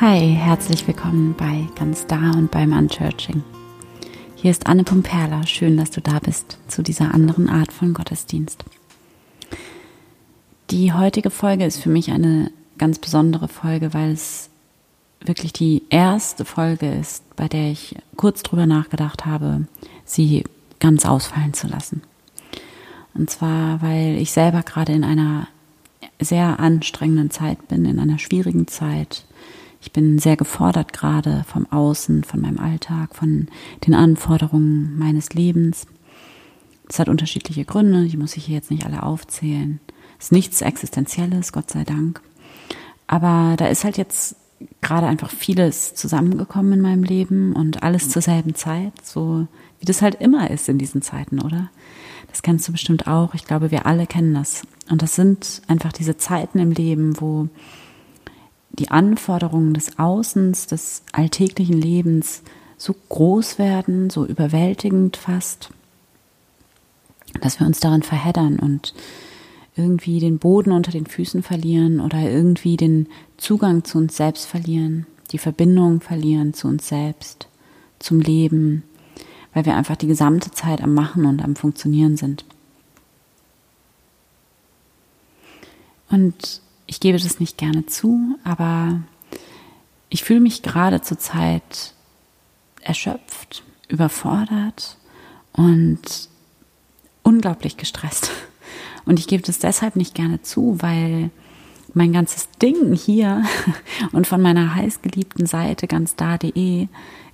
Hi, herzlich willkommen bei Ganz Da und beim Unchurching. Hier ist Anne Pumperla. Schön, dass du da bist zu dieser anderen Art von Gottesdienst. Die heutige Folge ist für mich eine ganz besondere Folge, weil es wirklich die erste Folge ist, bei der ich kurz drüber nachgedacht habe, sie ganz ausfallen zu lassen. Und zwar, weil ich selber gerade in einer sehr anstrengenden Zeit bin, in einer schwierigen Zeit, ich bin sehr gefordert gerade vom Außen, von meinem Alltag, von den Anforderungen meines Lebens. Das hat unterschiedliche Gründe, die muss ich hier jetzt nicht alle aufzählen. Es ist nichts Existenzielles, Gott sei Dank. Aber da ist halt jetzt gerade einfach vieles zusammengekommen in meinem Leben und alles zur selben Zeit, so wie das halt immer ist in diesen Zeiten, oder? Das kennst du bestimmt auch. Ich glaube, wir alle kennen das. Und das sind einfach diese Zeiten im Leben, wo die Anforderungen des Außens, des alltäglichen Lebens so groß werden, so überwältigend fast, dass wir uns darin verheddern und irgendwie den Boden unter den Füßen verlieren oder irgendwie den Zugang zu uns selbst verlieren, die Verbindung verlieren zu uns selbst, zum Leben, weil wir einfach die gesamte Zeit am Machen und am Funktionieren sind. Und ich gebe das nicht gerne zu, aber ich fühle mich gerade zur Zeit erschöpft, überfordert und unglaublich gestresst. Und ich gebe das deshalb nicht gerne zu, weil mein ganzes Ding hier und von meiner heißgeliebten Seite ganz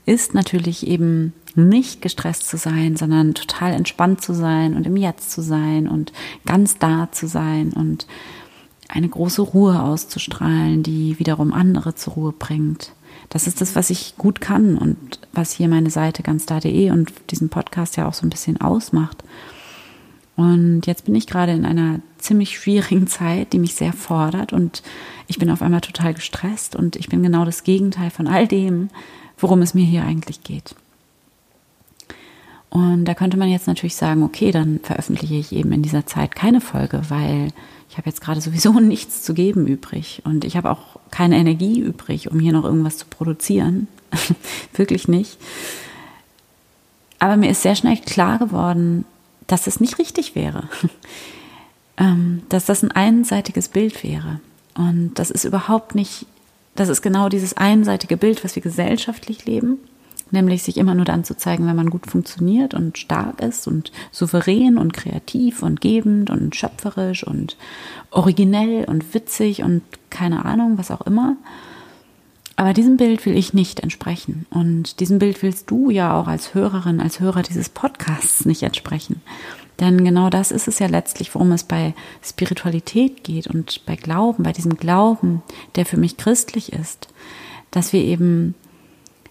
ist natürlich eben nicht gestresst zu sein, sondern total entspannt zu sein und im Jetzt zu sein und ganz da zu sein und eine große Ruhe auszustrahlen, die wiederum andere zur Ruhe bringt. Das ist das, was ich gut kann und was hier meine Seite ganz da.de und diesen Podcast ja auch so ein bisschen ausmacht. Und jetzt bin ich gerade in einer ziemlich schwierigen Zeit, die mich sehr fordert und ich bin auf einmal total gestresst und ich bin genau das Gegenteil von all dem, worum es mir hier eigentlich geht. Und da könnte man jetzt natürlich sagen, okay, dann veröffentliche ich eben in dieser Zeit keine Folge, weil ich habe jetzt gerade sowieso nichts zu geben übrig und ich habe auch keine Energie übrig, um hier noch irgendwas zu produzieren. Wirklich nicht. Aber mir ist sehr schnell klar geworden, dass es nicht richtig wäre. Ähm, dass das ein einseitiges Bild wäre. Und das ist überhaupt nicht, das ist genau dieses einseitige Bild, was wir gesellschaftlich leben nämlich sich immer nur dann zu zeigen, wenn man gut funktioniert und stark ist und souverän und kreativ und gebend und schöpferisch und originell und witzig und keine Ahnung, was auch immer. Aber diesem Bild will ich nicht entsprechen. Und diesem Bild willst du ja auch als Hörerin, als Hörer dieses Podcasts nicht entsprechen. Denn genau das ist es ja letztlich, worum es bei Spiritualität geht und bei Glauben, bei diesem Glauben, der für mich christlich ist, dass wir eben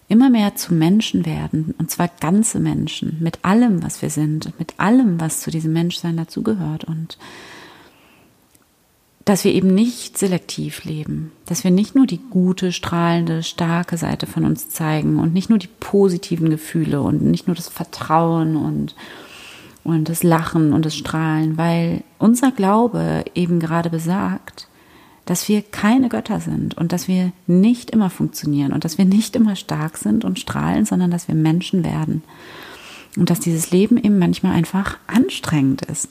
immer mehr zu Menschen werden, und zwar ganze Menschen, mit allem, was wir sind, mit allem, was zu diesem Menschsein dazugehört. Und dass wir eben nicht selektiv leben, dass wir nicht nur die gute, strahlende, starke Seite von uns zeigen. Und nicht nur die positiven Gefühle. Und nicht nur das Vertrauen und, und das Lachen und das Strahlen, weil unser Glaube eben gerade besagt, dass wir keine Götter sind und dass wir nicht immer funktionieren und dass wir nicht immer stark sind und strahlen, sondern dass wir Menschen werden. Und dass dieses Leben eben manchmal einfach anstrengend ist.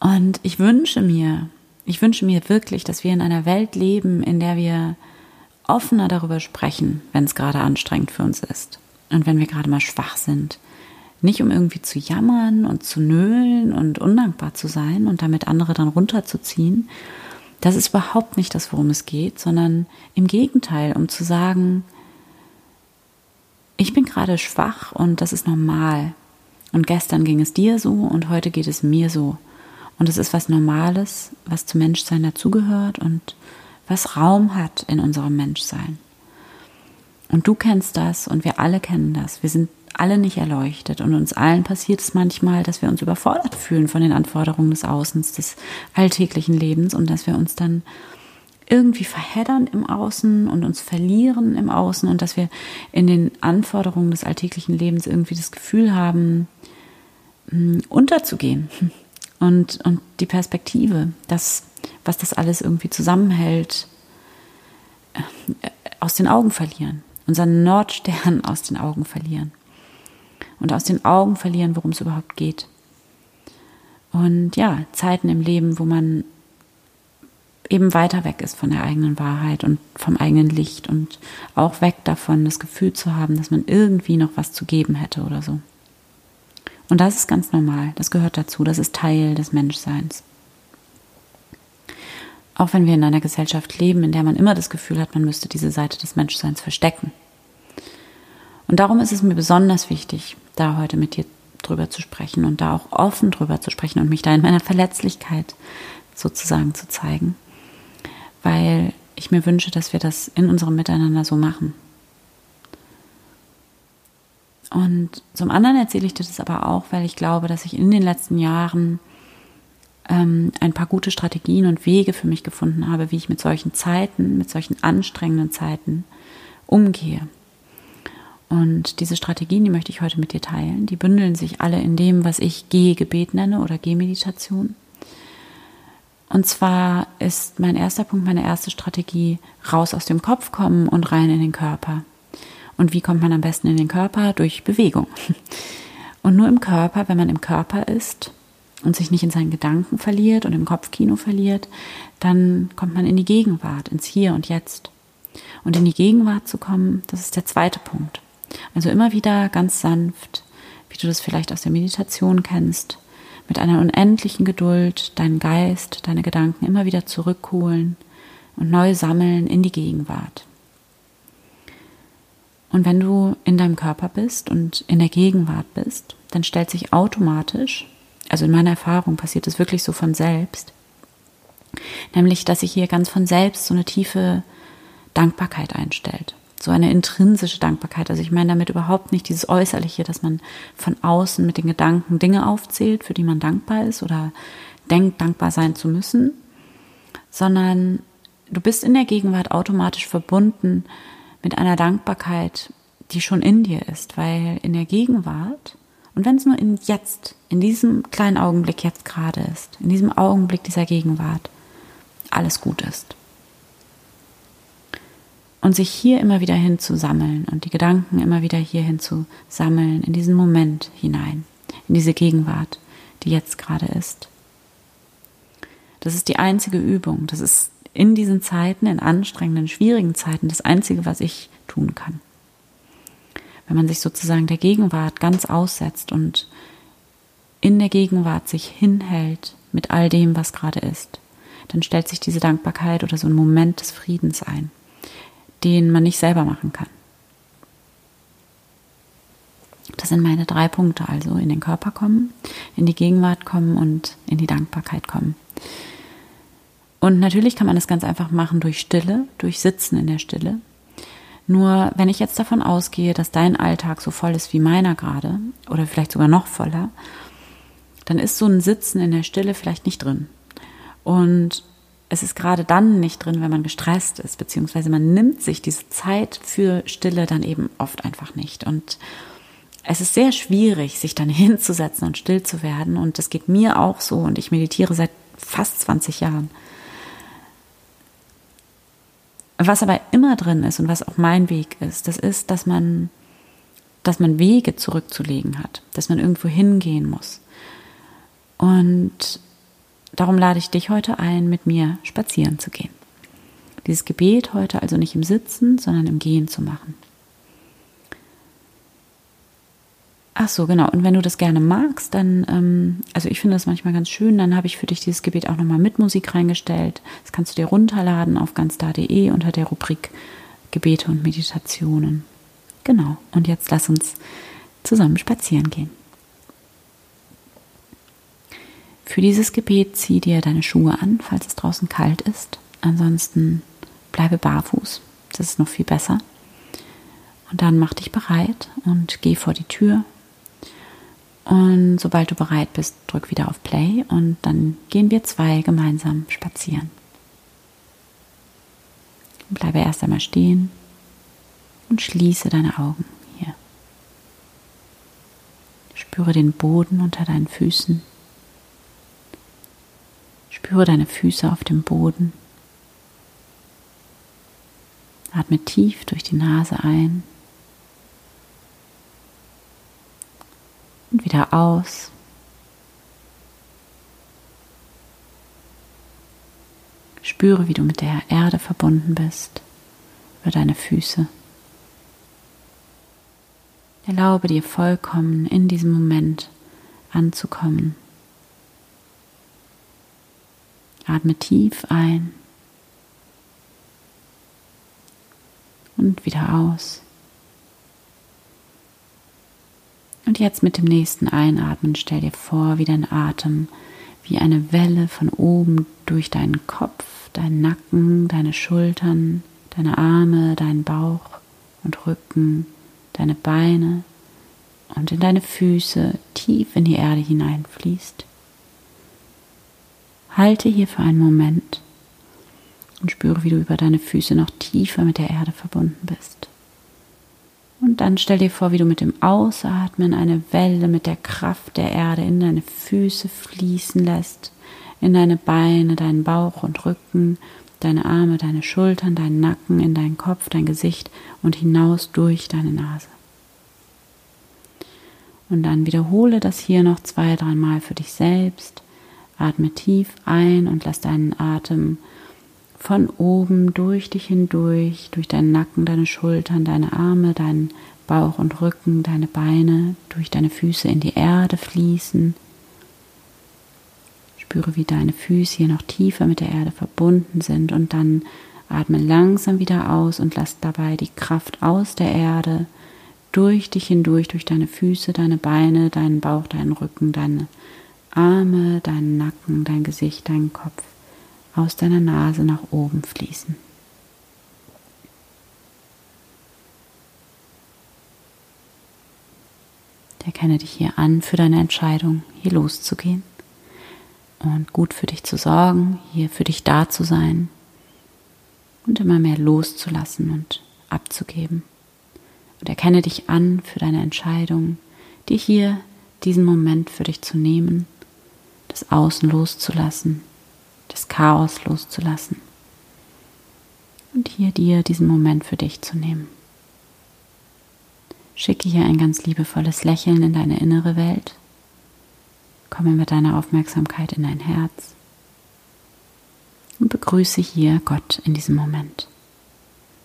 Und ich wünsche mir, ich wünsche mir wirklich, dass wir in einer Welt leben, in der wir offener darüber sprechen, wenn es gerade anstrengend für uns ist und wenn wir gerade mal schwach sind nicht um irgendwie zu jammern und zu nölen und undankbar zu sein und damit andere dann runterzuziehen. Das ist überhaupt nicht das, worum es geht, sondern im Gegenteil, um zu sagen, ich bin gerade schwach und das ist normal. Und gestern ging es dir so und heute geht es mir so. Und es ist was Normales, was zum Menschsein dazugehört und was Raum hat in unserem Menschsein. Und du kennst das und wir alle kennen das. Wir sind alle nicht erleuchtet und uns allen passiert es manchmal, dass wir uns überfordert fühlen von den Anforderungen des Außens, des alltäglichen Lebens und dass wir uns dann irgendwie verheddern im Außen und uns verlieren im Außen und dass wir in den Anforderungen des alltäglichen Lebens irgendwie das Gefühl haben, hm, unterzugehen. Und, und die Perspektive, das, was das alles irgendwie zusammenhält, äh, aus den Augen verlieren, unseren Nordstern aus den Augen verlieren und aus den Augen verlieren, worum es überhaupt geht. Und ja, Zeiten im Leben, wo man eben weiter weg ist von der eigenen Wahrheit und vom eigenen Licht und auch weg davon, das Gefühl zu haben, dass man irgendwie noch was zu geben hätte oder so. Und das ist ganz normal, das gehört dazu, das ist Teil des Menschseins. Auch wenn wir in einer Gesellschaft leben, in der man immer das Gefühl hat, man müsste diese Seite des Menschseins verstecken. Und darum ist es mir besonders wichtig, da heute mit dir drüber zu sprechen und da auch offen drüber zu sprechen und mich da in meiner Verletzlichkeit sozusagen zu zeigen, weil ich mir wünsche, dass wir das in unserem Miteinander so machen. Und zum anderen erzähle ich dir das aber auch, weil ich glaube, dass ich in den letzten Jahren ähm, ein paar gute Strategien und Wege für mich gefunden habe, wie ich mit solchen Zeiten, mit solchen anstrengenden Zeiten umgehe. Und diese Strategien, die möchte ich heute mit dir teilen. Die bündeln sich alle in dem, was ich Gehgebet nenne oder Gehmeditation. Und zwar ist mein erster Punkt, meine erste Strategie, raus aus dem Kopf kommen und rein in den Körper. Und wie kommt man am besten in den Körper? Durch Bewegung. Und nur im Körper, wenn man im Körper ist, und sich nicht in seinen Gedanken verliert und im Kopfkino verliert, dann kommt man in die Gegenwart, ins Hier und Jetzt. Und in die Gegenwart zu kommen, das ist der zweite Punkt. Also immer wieder ganz sanft, wie du das vielleicht aus der Meditation kennst, mit einer unendlichen Geduld deinen Geist, deine Gedanken immer wieder zurückholen und neu sammeln in die Gegenwart. Und wenn du in deinem Körper bist und in der Gegenwart bist, dann stellt sich automatisch also in meiner Erfahrung passiert es wirklich so von selbst, nämlich dass sich hier ganz von selbst so eine tiefe Dankbarkeit einstellt. So eine intrinsische Dankbarkeit. Also ich meine damit überhaupt nicht dieses Äußerliche, dass man von außen mit den Gedanken Dinge aufzählt, für die man dankbar ist oder denkt, dankbar sein zu müssen, sondern du bist in der Gegenwart automatisch verbunden mit einer Dankbarkeit, die schon in dir ist, weil in der Gegenwart und wenn es nur in jetzt, in diesem kleinen Augenblick jetzt gerade ist, in diesem Augenblick dieser Gegenwart, alles gut ist. Und sich hier immer wieder hin zu sammeln und die Gedanken immer wieder hierhin zu sammeln, in diesen Moment hinein, in diese Gegenwart, die jetzt gerade ist. Das ist die einzige Übung. Das ist in diesen Zeiten, in anstrengenden, schwierigen Zeiten, das Einzige, was ich tun kann wenn man sich sozusagen der Gegenwart ganz aussetzt und in der Gegenwart sich hinhält mit all dem, was gerade ist, dann stellt sich diese Dankbarkeit oder so ein Moment des Friedens ein, den man nicht selber machen kann. Das sind meine drei Punkte, also in den Körper kommen, in die Gegenwart kommen und in die Dankbarkeit kommen. Und natürlich kann man das ganz einfach machen durch Stille, durch Sitzen in der Stille, nur wenn ich jetzt davon ausgehe, dass dein Alltag so voll ist wie meiner gerade oder vielleicht sogar noch voller, dann ist so ein Sitzen in der Stille vielleicht nicht drin. Und es ist gerade dann nicht drin, wenn man gestresst ist, beziehungsweise man nimmt sich diese Zeit für Stille dann eben oft einfach nicht. Und es ist sehr schwierig, sich dann hinzusetzen und still zu werden. Und das geht mir auch so. Und ich meditiere seit fast 20 Jahren. Was aber immer drin ist und was auch mein Weg ist, das ist, dass man, dass man Wege zurückzulegen hat, dass man irgendwo hingehen muss. Und darum lade ich dich heute ein, mit mir spazieren zu gehen. Dieses Gebet heute also nicht im Sitzen, sondern im Gehen zu machen. Ach so, genau. Und wenn du das gerne magst, dann, ähm, also ich finde das manchmal ganz schön, dann habe ich für dich dieses Gebet auch nochmal mit Musik reingestellt. Das kannst du dir runterladen auf ganzda.de unter der Rubrik Gebete und Meditationen. Genau. Und jetzt lass uns zusammen spazieren gehen. Für dieses Gebet zieh dir deine Schuhe an, falls es draußen kalt ist. Ansonsten bleibe barfuß. Das ist noch viel besser. Und dann mach dich bereit und geh vor die Tür und sobald du bereit bist, drück wieder auf Play und dann gehen wir zwei gemeinsam spazieren. Bleibe erst einmal stehen und schließe deine Augen hier. Spüre den Boden unter deinen Füßen. Spüre deine Füße auf dem Boden. Atme tief durch die Nase ein und wieder aus. Spüre, wie du mit der Erde verbunden bist, über deine Füße. Erlaube dir vollkommen in diesem Moment anzukommen. Atme tief ein und wieder aus. Und jetzt mit dem nächsten Einatmen stell dir vor, wie dein Atem wie eine Welle von oben durch deinen Kopf, deinen Nacken, deine Schultern, deine Arme, deinen Bauch und Rücken, deine Beine und in deine Füße tief in die Erde hineinfließt. Halte hier für einen Moment und spüre, wie du über deine Füße noch tiefer mit der Erde verbunden bist. Und dann stell dir vor, wie du mit dem Ausatmen eine Welle mit der Kraft der Erde in deine Füße fließen lässt, in deine Beine, deinen Bauch und Rücken, deine Arme, deine Schultern, deinen Nacken, in deinen Kopf, dein Gesicht und hinaus durch deine Nase. Und dann wiederhole das hier noch zwei, dreimal für dich selbst. Atme tief ein und lass deinen Atem von oben durch dich hindurch, durch deinen Nacken, deine Schultern, deine Arme, deinen Bauch und Rücken, deine Beine, durch deine Füße in die Erde fließen. Spüre, wie deine Füße hier noch tiefer mit der Erde verbunden sind und dann atme langsam wieder aus und lass dabei die Kraft aus der Erde durch dich hindurch, durch deine Füße, deine Beine, deinen Bauch, deinen Rücken, deine Arme, deinen Nacken, dein Gesicht, deinen Kopf aus deiner Nase nach oben fließen. Erkenne dich hier an für deine Entscheidung, hier loszugehen und gut für dich zu sorgen, hier für dich da zu sein und immer mehr loszulassen und abzugeben. Und erkenne dich an für deine Entscheidung, dir hier diesen Moment für dich zu nehmen, das Außen loszulassen das Chaos loszulassen und hier dir diesen Moment für dich zu nehmen. Schicke hier ein ganz liebevolles Lächeln in deine innere Welt. Komme mit deiner Aufmerksamkeit in dein Herz und begrüße hier Gott in diesem Moment.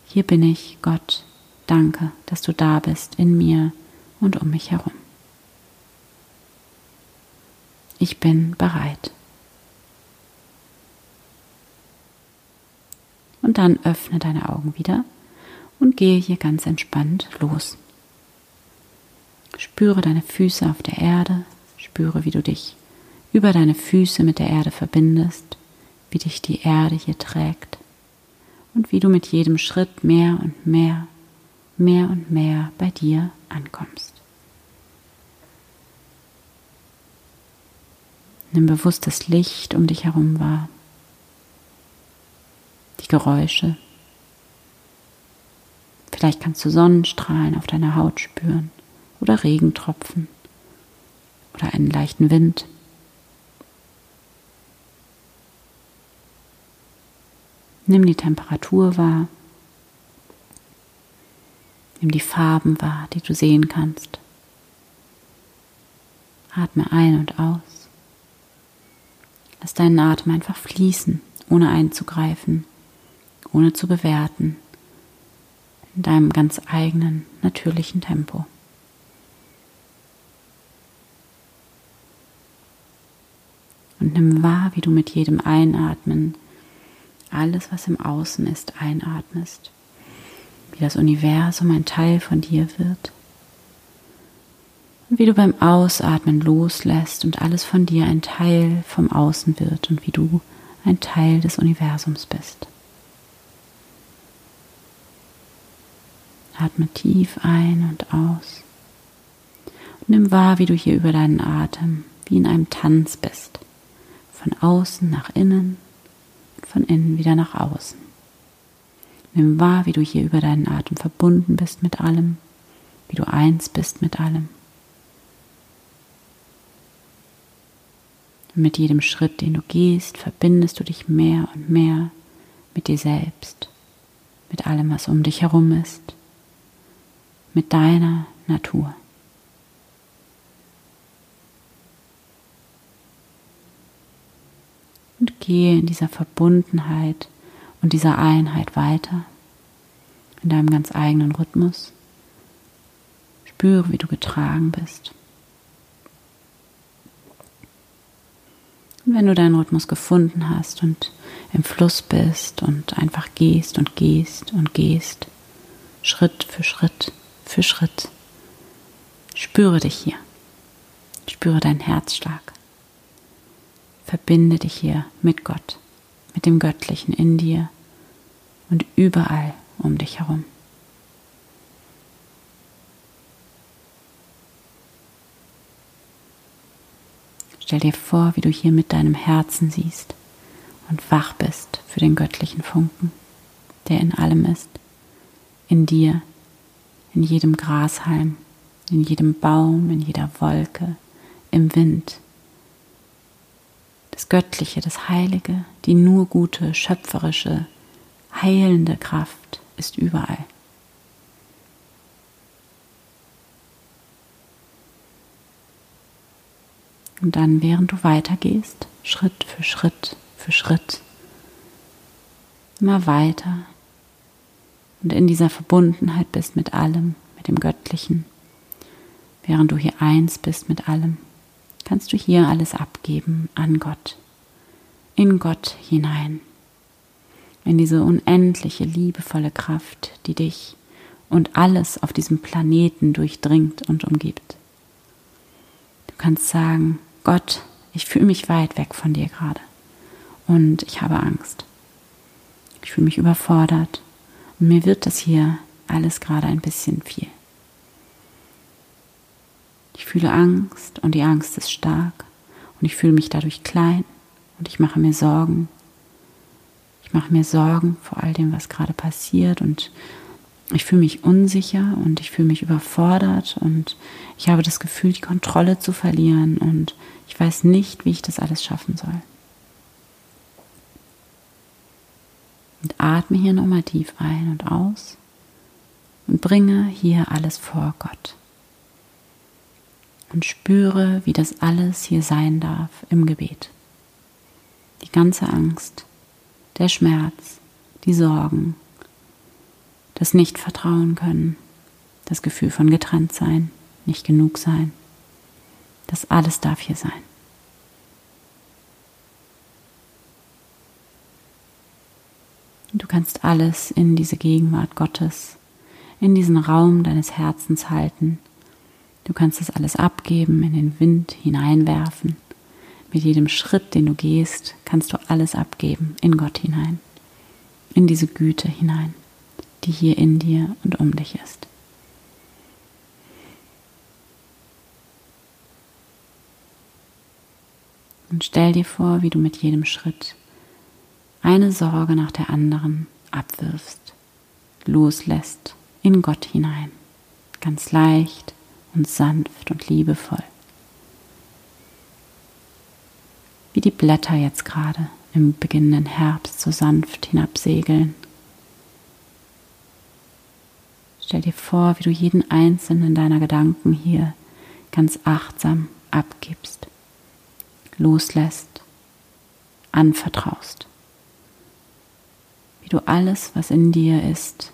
Hier bin ich, Gott. Danke, dass du da bist in mir und um mich herum. Ich bin bereit. Und dann öffne deine Augen wieder und gehe hier ganz entspannt los. Spüre deine Füße auf der Erde, spüre, wie du dich über deine Füße mit der Erde verbindest, wie dich die Erde hier trägt und wie du mit jedem Schritt mehr und mehr, mehr und mehr bei dir ankommst. Nimm bewusst das Licht um dich herum wahr die Geräusche. Vielleicht kannst du Sonnenstrahlen auf deiner Haut spüren oder Regentropfen oder einen leichten Wind. Nimm die Temperatur wahr. Nimm die Farben wahr, die du sehen kannst. Atme ein und aus. Lass deinen Atem einfach fließen, ohne einzugreifen ohne zu bewerten, in deinem ganz eigenen, natürlichen Tempo. Und nimm wahr, wie du mit jedem Einatmen alles, was im Außen ist, einatmest, wie das Universum ein Teil von dir wird und wie du beim Ausatmen loslässt und alles von dir ein Teil vom Außen wird und wie du ein Teil des Universums bist. Atme tief ein und aus. Und nimm wahr, wie du hier über deinen Atem wie in einem Tanz bist. Von außen nach innen, von innen wieder nach außen. Nimm wahr, wie du hier über deinen Atem verbunden bist mit allem, wie du eins bist mit allem. Und mit jedem Schritt, den du gehst, verbindest du dich mehr und mehr mit dir selbst mit allem, was um dich herum ist, mit deiner Natur. Und gehe in dieser Verbundenheit und dieser Einheit weiter, in deinem ganz eigenen Rhythmus. Spüre, wie du getragen bist. Wenn du deinen Rhythmus gefunden hast und im Fluss bist und einfach gehst und gehst und gehst, Schritt für Schritt für Schritt, spüre dich hier. Spüre deinen Herzschlag. Verbinde dich hier mit Gott, mit dem Göttlichen in dir und überall um dich herum. Stell dir vor, wie du hier mit deinem Herzen siehst und wach bist für den göttlichen Funken, der in allem ist, in dir, in jedem Grashalm, in jedem Baum, in jeder Wolke, im Wind. Das Göttliche, das Heilige, die nur gute, schöpferische, heilende Kraft ist überall. Und dann, während du weitergehst, Schritt für Schritt für Schritt, immer weiter und in dieser Verbundenheit bist mit allem, mit dem Göttlichen, während du hier eins bist mit allem, kannst du hier alles abgeben an Gott, in Gott hinein, in diese unendliche, liebevolle Kraft, die dich und alles auf diesem Planeten durchdringt und umgibt. Du kannst sagen, Gott, ich fühle mich weit weg von dir gerade und ich habe Angst. Ich fühle mich überfordert und mir wird das hier alles gerade ein bisschen viel. Ich fühle Angst und die Angst ist stark und ich fühle mich dadurch klein und ich mache mir Sorgen. Ich mache mir Sorgen vor all dem, was gerade passiert und ich fühle mich unsicher und ich fühle mich überfordert und ich habe das Gefühl, die Kontrolle zu verlieren und ich weiß nicht, wie ich das alles schaffen soll. Und atme hier nochmal tief ein und aus und bringe hier alles vor Gott. Und spüre, wie das alles hier sein darf im Gebet. Die ganze Angst, der Schmerz, die Sorgen, das Nicht-Vertrauen können, das Gefühl von getrennt sein, nicht genug sein. Das alles darf hier sein. Du kannst alles in diese Gegenwart Gottes, in diesen Raum deines Herzens halten. Du kannst es alles abgeben, in den Wind hineinwerfen. Mit jedem Schritt, den du gehst, kannst du alles abgeben in Gott hinein, in diese Güte hinein die hier in dir und um dich ist. Und stell dir vor, wie du mit jedem Schritt eine Sorge nach der anderen abwirfst, loslässt in Gott hinein, ganz leicht und sanft und liebevoll. Wie die Blätter jetzt gerade im beginnenden Herbst so sanft hinabsegeln Stell dir vor, wie du jeden einzelnen deiner Gedanken hier ganz achtsam abgibst, loslässt, anvertraust. Wie du alles, was in dir ist,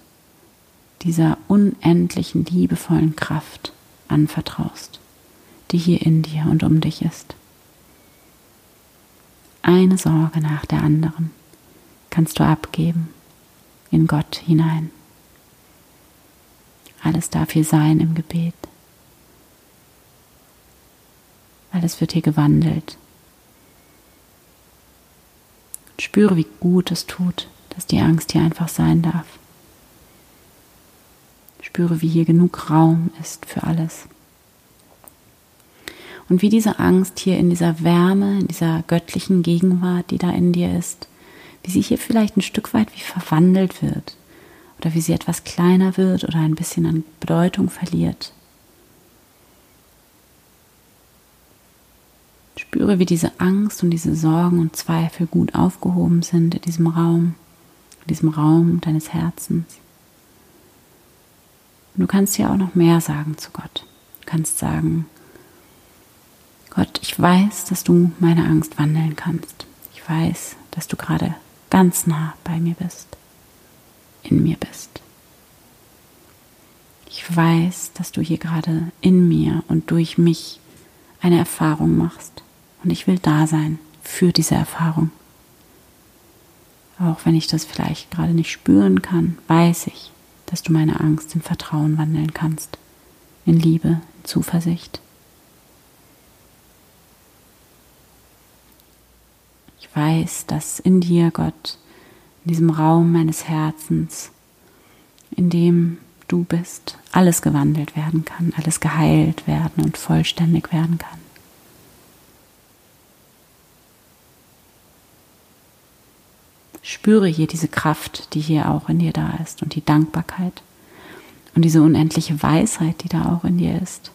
dieser unendlichen, liebevollen Kraft anvertraust, die hier in dir und um dich ist. Eine Sorge nach der anderen kannst du abgeben in Gott hinein. Alles darf hier sein im Gebet. Alles wird hier gewandelt. spüre, wie gut es tut, dass die Angst hier einfach sein darf. Spüre, wie hier genug Raum ist für alles. Und wie diese Angst hier in dieser Wärme, in dieser göttlichen Gegenwart, die da in dir ist, wie sie hier vielleicht ein Stück weit wie verwandelt wird oder wie sie etwas kleiner wird oder ein bisschen an Bedeutung verliert. Spüre, wie diese Angst und diese Sorgen und Zweifel gut aufgehoben sind in diesem Raum, in diesem Raum deines Herzens. Und du kannst ja auch noch mehr sagen zu Gott. Du kannst sagen, Gott, ich weiß, dass du meine Angst wandeln kannst. Ich weiß, dass du gerade ganz nah bei mir bist, in mir bist. Ich weiß, dass du hier gerade in mir und durch mich eine Erfahrung machst. Und ich will da sein für diese Erfahrung. Auch wenn ich das vielleicht gerade nicht spüren kann, weiß ich, dass du meine Angst in Vertrauen wandeln kannst, in Liebe, in Zuversicht. Ich weiß, dass in dir, Gott, in diesem Raum meines Herzens, in dem du bist, alles gewandelt werden kann, alles geheilt werden und vollständig werden kann. Spüre hier diese Kraft, die hier auch in dir da ist und die Dankbarkeit und diese unendliche Weisheit, die da auch in dir ist.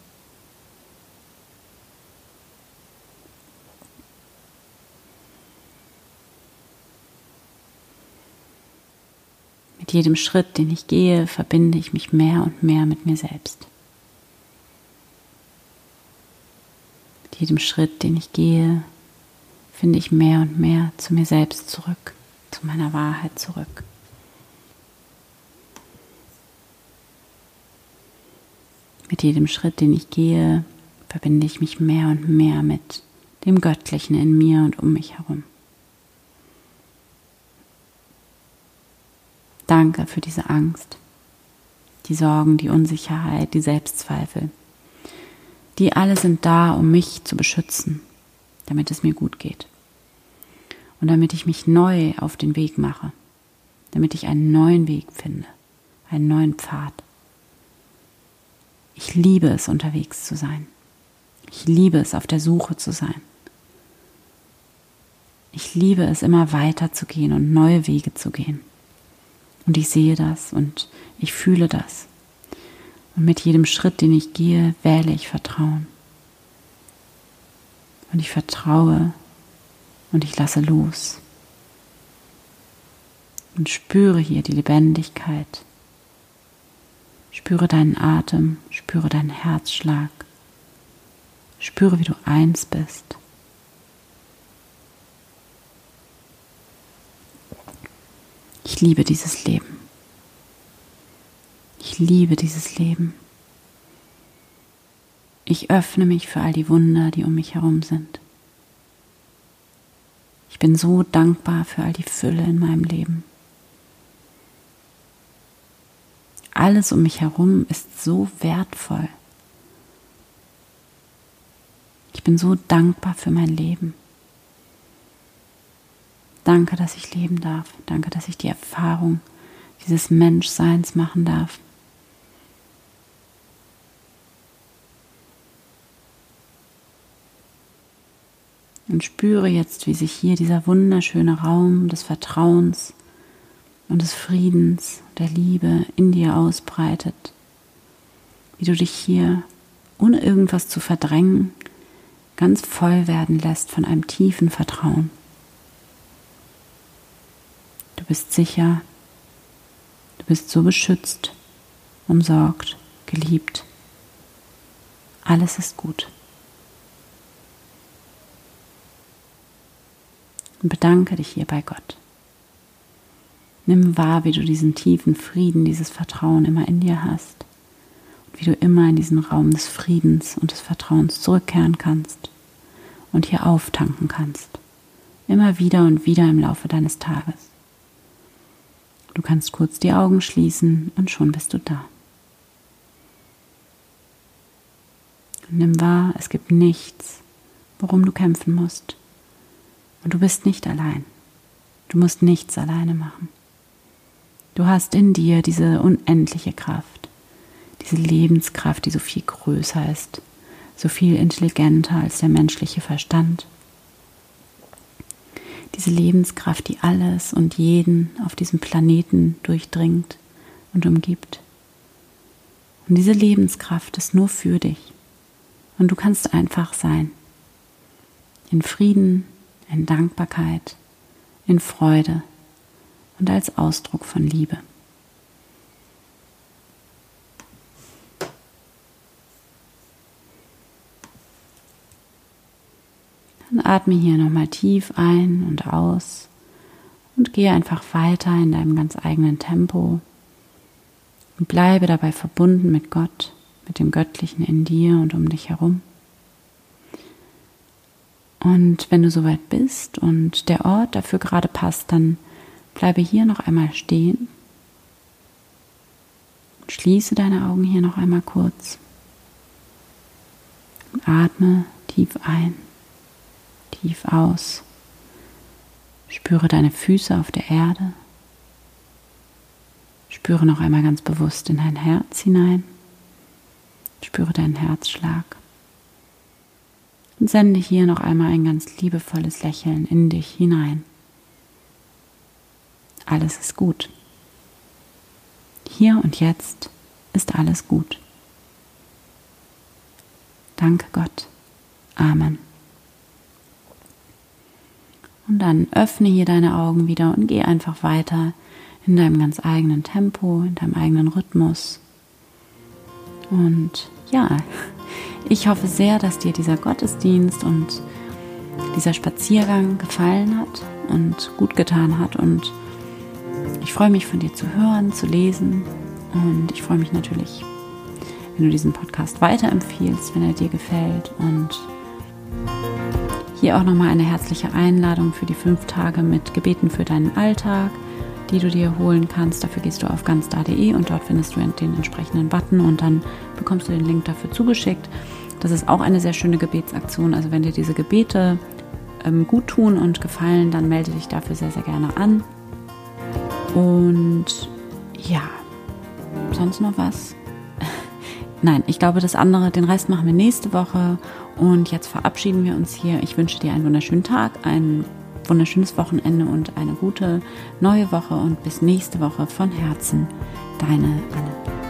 Mit jedem Schritt, den ich gehe, verbinde ich mich mehr und mehr mit mir selbst. Mit jedem Schritt, den ich gehe, finde ich mehr und mehr zu mir selbst zurück zu meiner Wahrheit zurück. Mit jedem Schritt, den ich gehe, verbinde ich mich mehr und mehr mit dem Göttlichen in mir und um mich herum. Danke für diese Angst, die Sorgen, die Unsicherheit, die Selbstzweifel. Die alle sind da, um mich zu beschützen, damit es mir gut geht und damit ich mich neu auf den Weg mache, damit ich einen neuen Weg finde, einen neuen Pfad. Ich liebe es, unterwegs zu sein. Ich liebe es, auf der Suche zu sein. Ich liebe es, immer weiter zu gehen und neue Wege zu gehen. Und ich sehe das und ich fühle das. Und mit jedem Schritt, den ich gehe, wähle ich Vertrauen. Und ich vertraue, und ich lasse los und spüre hier die Lebendigkeit. Spüre deinen Atem, spüre deinen Herzschlag, spüre, wie du eins bist. Ich liebe dieses Leben. Ich liebe dieses Leben. Ich öffne mich für all die Wunder, die um mich herum sind bin so dankbar für all die Fülle in meinem Leben. Alles um mich herum ist so wertvoll. Ich bin so dankbar für mein Leben. Danke, dass ich leben darf. Danke, dass ich die Erfahrung dieses Menschseins machen darf. Und spüre jetzt, wie sich hier dieser wunderschöne Raum des Vertrauens und des Friedens, der Liebe in dir ausbreitet. Wie du dich hier, ohne irgendwas zu verdrängen, ganz voll werden lässt von einem tiefen Vertrauen. Du bist sicher, du bist so beschützt, umsorgt, geliebt. Alles ist gut. und bedanke dich hier bei Gott. Nimm wahr, wie du diesen tiefen Frieden, dieses Vertrauen immer in dir hast und wie du immer in diesen Raum des Friedens und des Vertrauens zurückkehren kannst und hier auftanken kannst. Immer wieder und wieder im Laufe deines Tages. Du kannst kurz die Augen schließen und schon bist du da. nimm wahr, es gibt nichts, worum du kämpfen musst. Und du bist nicht allein. Du musst nichts alleine machen. Du hast in dir diese unendliche Kraft, diese Lebenskraft, die so viel größer ist, so viel intelligenter als der menschliche Verstand. Diese Lebenskraft, die alles und jeden auf diesem Planeten durchdringt und umgibt. Und diese Lebenskraft ist nur für dich. Und du kannst einfach sein. In Frieden, in Dankbarkeit, in Freude und als Ausdruck von Liebe. Dann atme hier nochmal tief ein und aus und gehe einfach weiter in deinem ganz eigenen Tempo und bleibe dabei verbunden mit Gott, mit dem Göttlichen in dir und um dich herum. Und wenn du soweit bist und der Ort dafür gerade passt, dann bleibe hier noch einmal stehen. Schließe deine Augen hier noch einmal kurz. Atme tief ein, tief aus. Spüre deine Füße auf der Erde. Spüre noch einmal ganz bewusst in dein Herz hinein. Spüre deinen Herzschlag. Und sende hier noch einmal ein ganz liebevolles Lächeln in dich hinein. Alles ist gut. Hier und jetzt ist alles gut. Danke Gott. Amen. Und dann öffne hier deine Augen wieder und geh einfach weiter in deinem ganz eigenen Tempo, in deinem eigenen Rhythmus. Und ja, ich hoffe sehr, dass dir dieser Gottesdienst und dieser Spaziergang gefallen hat und gut getan hat. Und ich freue mich von dir zu hören, zu lesen. Und ich freue mich natürlich, wenn du diesen Podcast weiterempfiehlst, wenn er dir gefällt. Und hier auch nochmal eine herzliche Einladung für die fünf Tage mit Gebeten für deinen Alltag, die du dir holen kannst. Dafür gehst du auf ganzda.de und dort findest du den entsprechenden Button und dann bekommst du den Link dafür zugeschickt. Das ist auch eine sehr schöne Gebetsaktion. Also wenn dir diese Gebete ähm, gut tun und gefallen, dann melde dich dafür sehr, sehr gerne an. Und ja, sonst noch was? Nein, ich glaube, das andere, den Rest machen wir nächste Woche. Und jetzt verabschieden wir uns hier. Ich wünsche dir einen wunderschönen Tag, ein wunderschönes Wochenende und eine gute neue Woche. Und bis nächste Woche von Herzen, deine Anne.